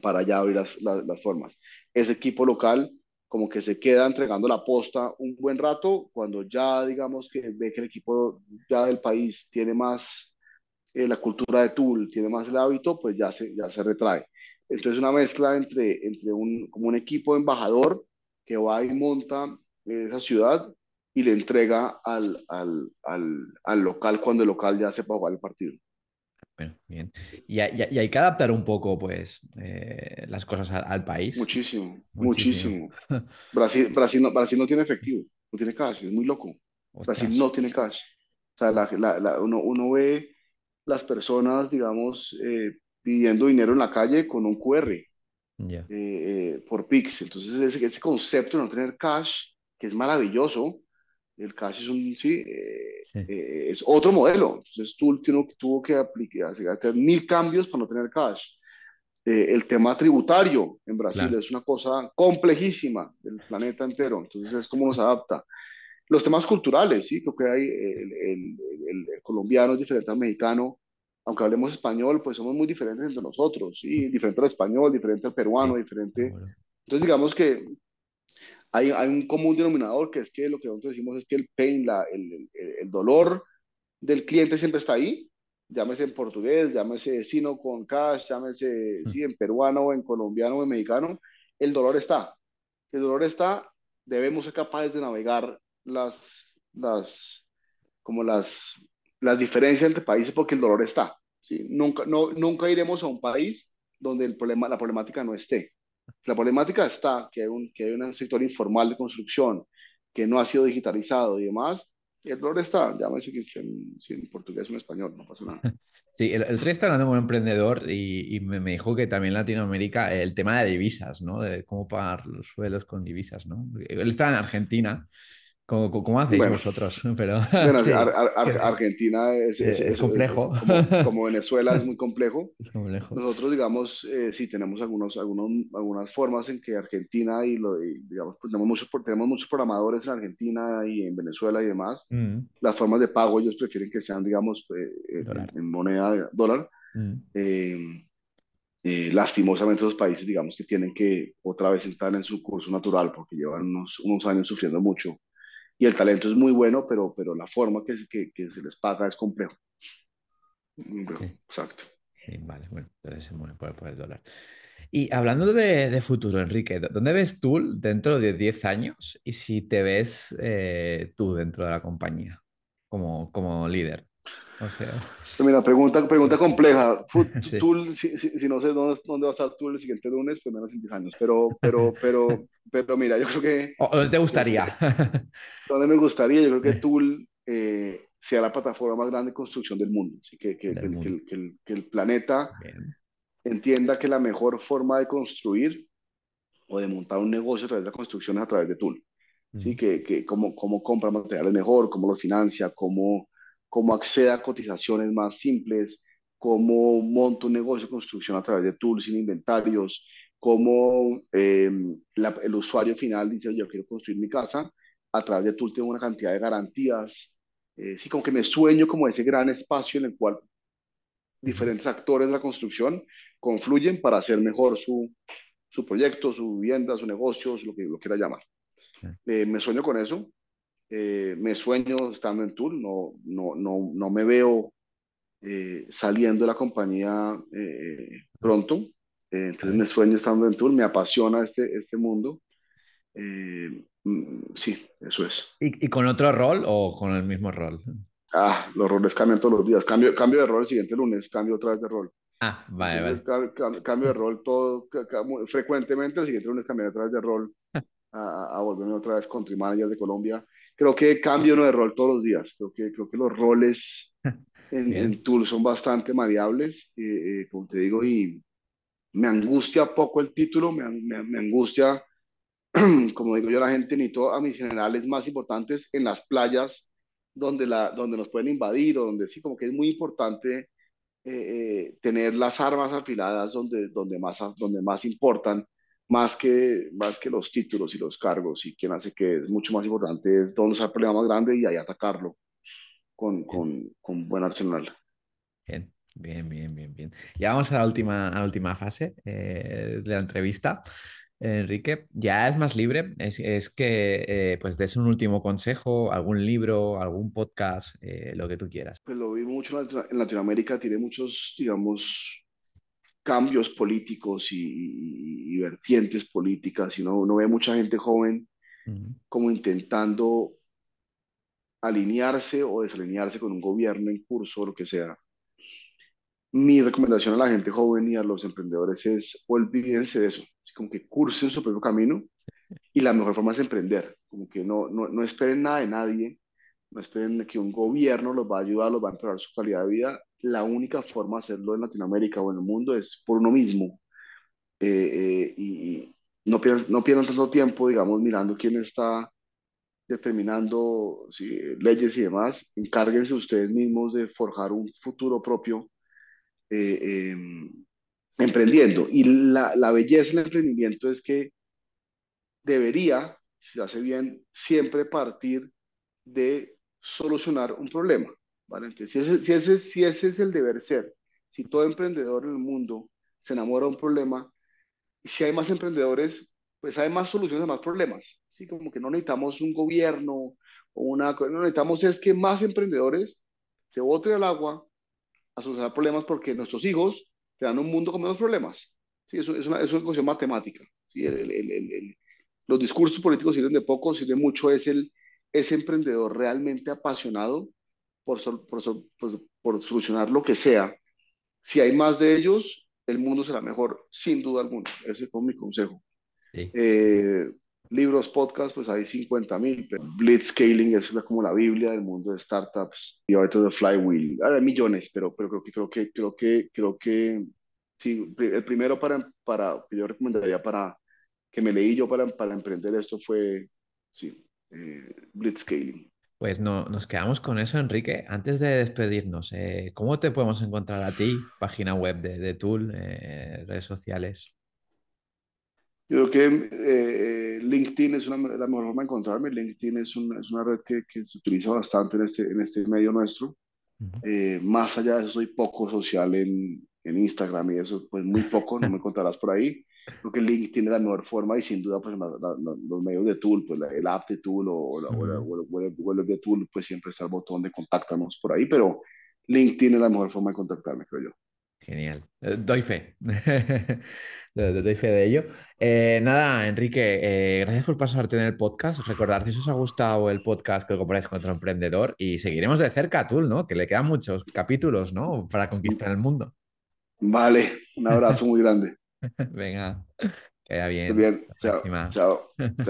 S2: para ya abrir las, las, las formas. Ese equipo local como que se queda entregando la posta un buen rato, cuando ya digamos que ve que el equipo ya del país tiene más eh, la cultura de Tool, tiene más el hábito, pues ya se, ya se retrae. Entonces una mezcla entre, entre un, como un equipo embajador que va y monta esa ciudad y le entrega al, al, al, al local cuando el local ya sepa jugar el partido.
S1: Bueno, bien. Y, hay y y hay que adaptar un poco, pues, eh, las cosas a- al país.
S2: Muchísimo,
S1: Muchísimo.
S2: muchísimo. <laughs> Brasil, Brasil, no, Brasil no tiene efectivo, no tiene cash, es muy loco. Brasil
S1: Ostras.
S2: no tiene cash. O sea, la, la, la, uno, uno, ve las personas, digamos, eh, pidiendo dinero en la calle con un QR
S1: Ya.
S2: eh, por Pix. Entonces, ese, ese, concepto de no tener cash, que es maravilloso, el cash es un, sí, eh,
S1: Sí.
S2: eh, es otro modelo. Entonces, tú tuvo, tuvo que aplicar, hacer mil cambios para no tener cash. Eh, el tema tributario en Brasil
S1: Claro.
S2: es una cosa complejísima del planeta entero. Entonces, es como nos adapta. Los temas culturales, sí, creo que hay, el, el, el, el colombiano es diferente al mexicano, aunque hablemos español, pues somos muy diferentes entre nosotros, ¿sí? Diferente al español, diferente al peruano, diferente. Entonces, digamos que hay, hay un común denominador que es que lo que nosotros decimos es que el pain, la, el, dolor del cliente siempre está ahí, llámese en portugués, llámese sino con cash, llámese sí, en peruano, en colombiano o en mexicano, el dolor está. El dolor está, debemos ser capaces de navegar las, las, como las, las diferencias entre países porque el dolor está. ¿sí? Nunca, no, nunca iremos a un país donde el problema, la problemática no esté. La problemática está, que hay, un, que hay un sector informal de construcción que no ha sido digitalizado y demás, y el dolor está, llámese que sea en, si en portugués o en español, no pasa nada. <laughs>
S1: Sí, el, el otro día estaba hablando con un emprendedor y, y me, me dijo que también en Latinoamérica el tema de divisas, ¿no? De cómo pagar los suelos con divisas, ¿no? Él estaba en Argentina ¿Cómo, hacéis vosotros? <laughs> Pero,
S2: bueno, Argentina es,
S1: es, complejo.
S2: como, <laughs> Venezuela es muy complejo. Nosotros, digamos, eh, sí tenemos algunos, algunos, algunas formas en que Argentina y, lo, digamos, pues, tenemos, muchos, tenemos muchos programadores en Argentina y en Venezuela y demás. Mm. Las formas de pago ellos prefieren que sean, digamos, eh, eh, en, moneda de dólar. Mm. lastimosamente esos países, digamos, que tienen que otra vez entrar en su curso natural porque llevan unos, unos años sufriendo mucho y el talento es muy bueno, pero, pero la forma que, que, que se les paga es complejo. Exacto.
S1: vale, bueno, entonces se mueve por, el dólar. Y hablando de, de, futuro, Enrique, ¿dónde ves tú dentro de 10 años y si te ves eh, tú dentro de la compañía como, como líder? O sea...
S2: Mira, pregunta, pregunta compleja. <laughs> si, no sé dónde, dónde, va a estar tú el siguiente lunes, pues menos en 10 años. Pero, pero, pero, pero mira, yo creo que...
S1: ¿Dónde te gustaría? <laughs>
S2: ¿Dónde me gustaría? Yo creo que Tool eh, sea la plataforma más grande de construcción del mundo. Así que, que, que, el, que, el, planeta entienda que la mejor forma de construir o de montar un negocio a través de la construcción es a través de Tool. ¿sí? Que, que cómo, cómo compra materiales mejor, cómo los financia, cómo cómo acceda a cotizaciones más simples, cómo monto un negocio de construcción a través de tools sin inventarios, cómo em, el usuario final dice, yo quiero construir mi casa, a través de tools tengo una cantidad de garantías, eh, sí, como que me sueño como ese gran espacio en el cual diferentes actores de la construcción confluyen para hacer mejor su, su proyecto, su vivienda, su negocio, lo que lo quiera llamar. Eh, me sueño con eso. Eh, me sueño estando en Tool, no, no, no, no me veo eh, saliendo de la compañía eh, pronto, entonces me sueño estando en Tool, me apasiona este, este mundo. Mm, sí, eso es.
S1: ¿Y, ¿Y, con otro rol o con el mismo rol?
S2: Ah, los roles cambian todos los días. Cambio, cambio de rol el siguiente lunes, cambio otra vez de rol.
S1: Ah, vale,
S2: vale. Cambio, de rol todo, frecuentemente, el siguiente lunes cambio otra vez de rol <laughs> a, a volverme otra vez country manager de Colombia creo que cambio de rol todos los días. Creo que, creo que los roles <laughs> en, en Tool son bastante variables, eh, eh, como te digo, y me angustia poco el título, me, me, angustia, <clears throat> como digo yo, la gente necesito a mis generales más importantes en las playas donde, la, donde nos pueden invadir o donde sí, como que es muy importante eh, tener las armas afiladas donde, donde, más, donde más importan más que, más que los títulos y los cargos. Y quien hace que es mucho más importante es dónde está el problema más grande y ahí atacarlo con, con, con buen arsenal.
S1: Bien, bien, bien, bien, bien. Ya vamos a la última, a la última fase eh, de la entrevista. Enrique, ya es más libre, es, es que eh, pues des un último consejo, algún libro, algún podcast, eh, lo que tú quieras.
S2: Pues lo vi mucho en Latinoamérica, tiene muchos, digamos, cambios políticos y, vertientes políticas, y uno, ve mucha gente joven como intentando alinearse o desalinearse con un gobierno en curso o lo que sea. Mi recomendación a la gente joven y a los emprendedores es olvídense de eso, como que cursen su propio camino y la mejor forma es emprender, como que no, no, no esperen nada de nadie, no esperen que un gobierno los va a ayudar, los va a empeorar su calidad de vida, la única forma de hacerlo en Latinoamérica o en el mundo es por uno mismo. Eh, eh, y no pierdan, no pierdan tanto tiempo, digamos, mirando quién está determinando leyes y demás. Encárguense ustedes mismos de forjar un futuro propio eh, em, emprendiendo. Y la, la belleza del emprendimiento es que debería, si se hace bien, siempre partir de solucionar un problema. Entonces, si ese, si, ese, si ese es el deber ser, si todo emprendedor en el mundo se enamora de un problema, y si hay más emprendedores, pues hay más soluciones a más problemas. ¿sí? Como que no necesitamos un gobierno o una... No necesitamos es que más emprendedores se boten al agua a solucionar problemas porque nuestros hijos te dan un mundo con menos problemas. ¿sí? Eso es una, es una cuestión matemática. ¿sí? El, el, el, los discursos políticos sirven de poco, sirve mucho es el, ese emprendedor realmente apasionado por, por, por, solucionar lo que sea. Si hay más de ellos, el mundo será mejor, sin duda alguna. Ese fue mi consejo. Eh, libros, podcasts, pues hay 50 mil. Blitzscaling es como la Biblia del mundo de startups. Y ahorita de Flywheel. Hay millones, pero, pero creo que, creo que, creo que, creo que, sí, el primero para, para, que yo recomendaría para, que me leí yo para, para emprender esto fue, sí, eh, Blitzscaling.
S1: Pues no, nos quedamos con eso, Enrique. Antes de despedirnos, eh, ¿cómo te podemos encontrar a ti? Página web de, de Tool, eh, redes sociales.
S2: Yo creo que eh, LinkedIn es una, la mejor forma de encontrarme. LinkedIn es una, es una red que, que se utiliza bastante en este, en este medio nuestro. Eh, más allá de eso, soy poco social en, en Instagram y eso, pues muy poco, no me encontrarás por ahí. Creo que LinkedIn es la mejor forma y sin duda, pues la- la- los medios de Tool, pues el app de Tool o, o la, la-
S1: Ujú.
S2: o la web, de Tool, pues siempre está el botón de contáctanos por ahí, pero LinkedIn es la mejor forma de contactarme, creo yo.
S1: Genial. Eh, Doy fe. <laughs> Do- do- Doy fe de ello. Eh, nada, Enrique, eh, gracias por pasarte en el podcast. Recordad si os ha gustado el podcast que lo comparáis con otro emprendedor y seguiremos de cerca a Tool, ¿no? Que le quedan muchos capítulos, ¿no? Para conquistar el mundo.
S2: Vale, un abrazo muy grande.
S1: Venga, que vaya bien.
S2: bien, chao, chao, chao. <laughs>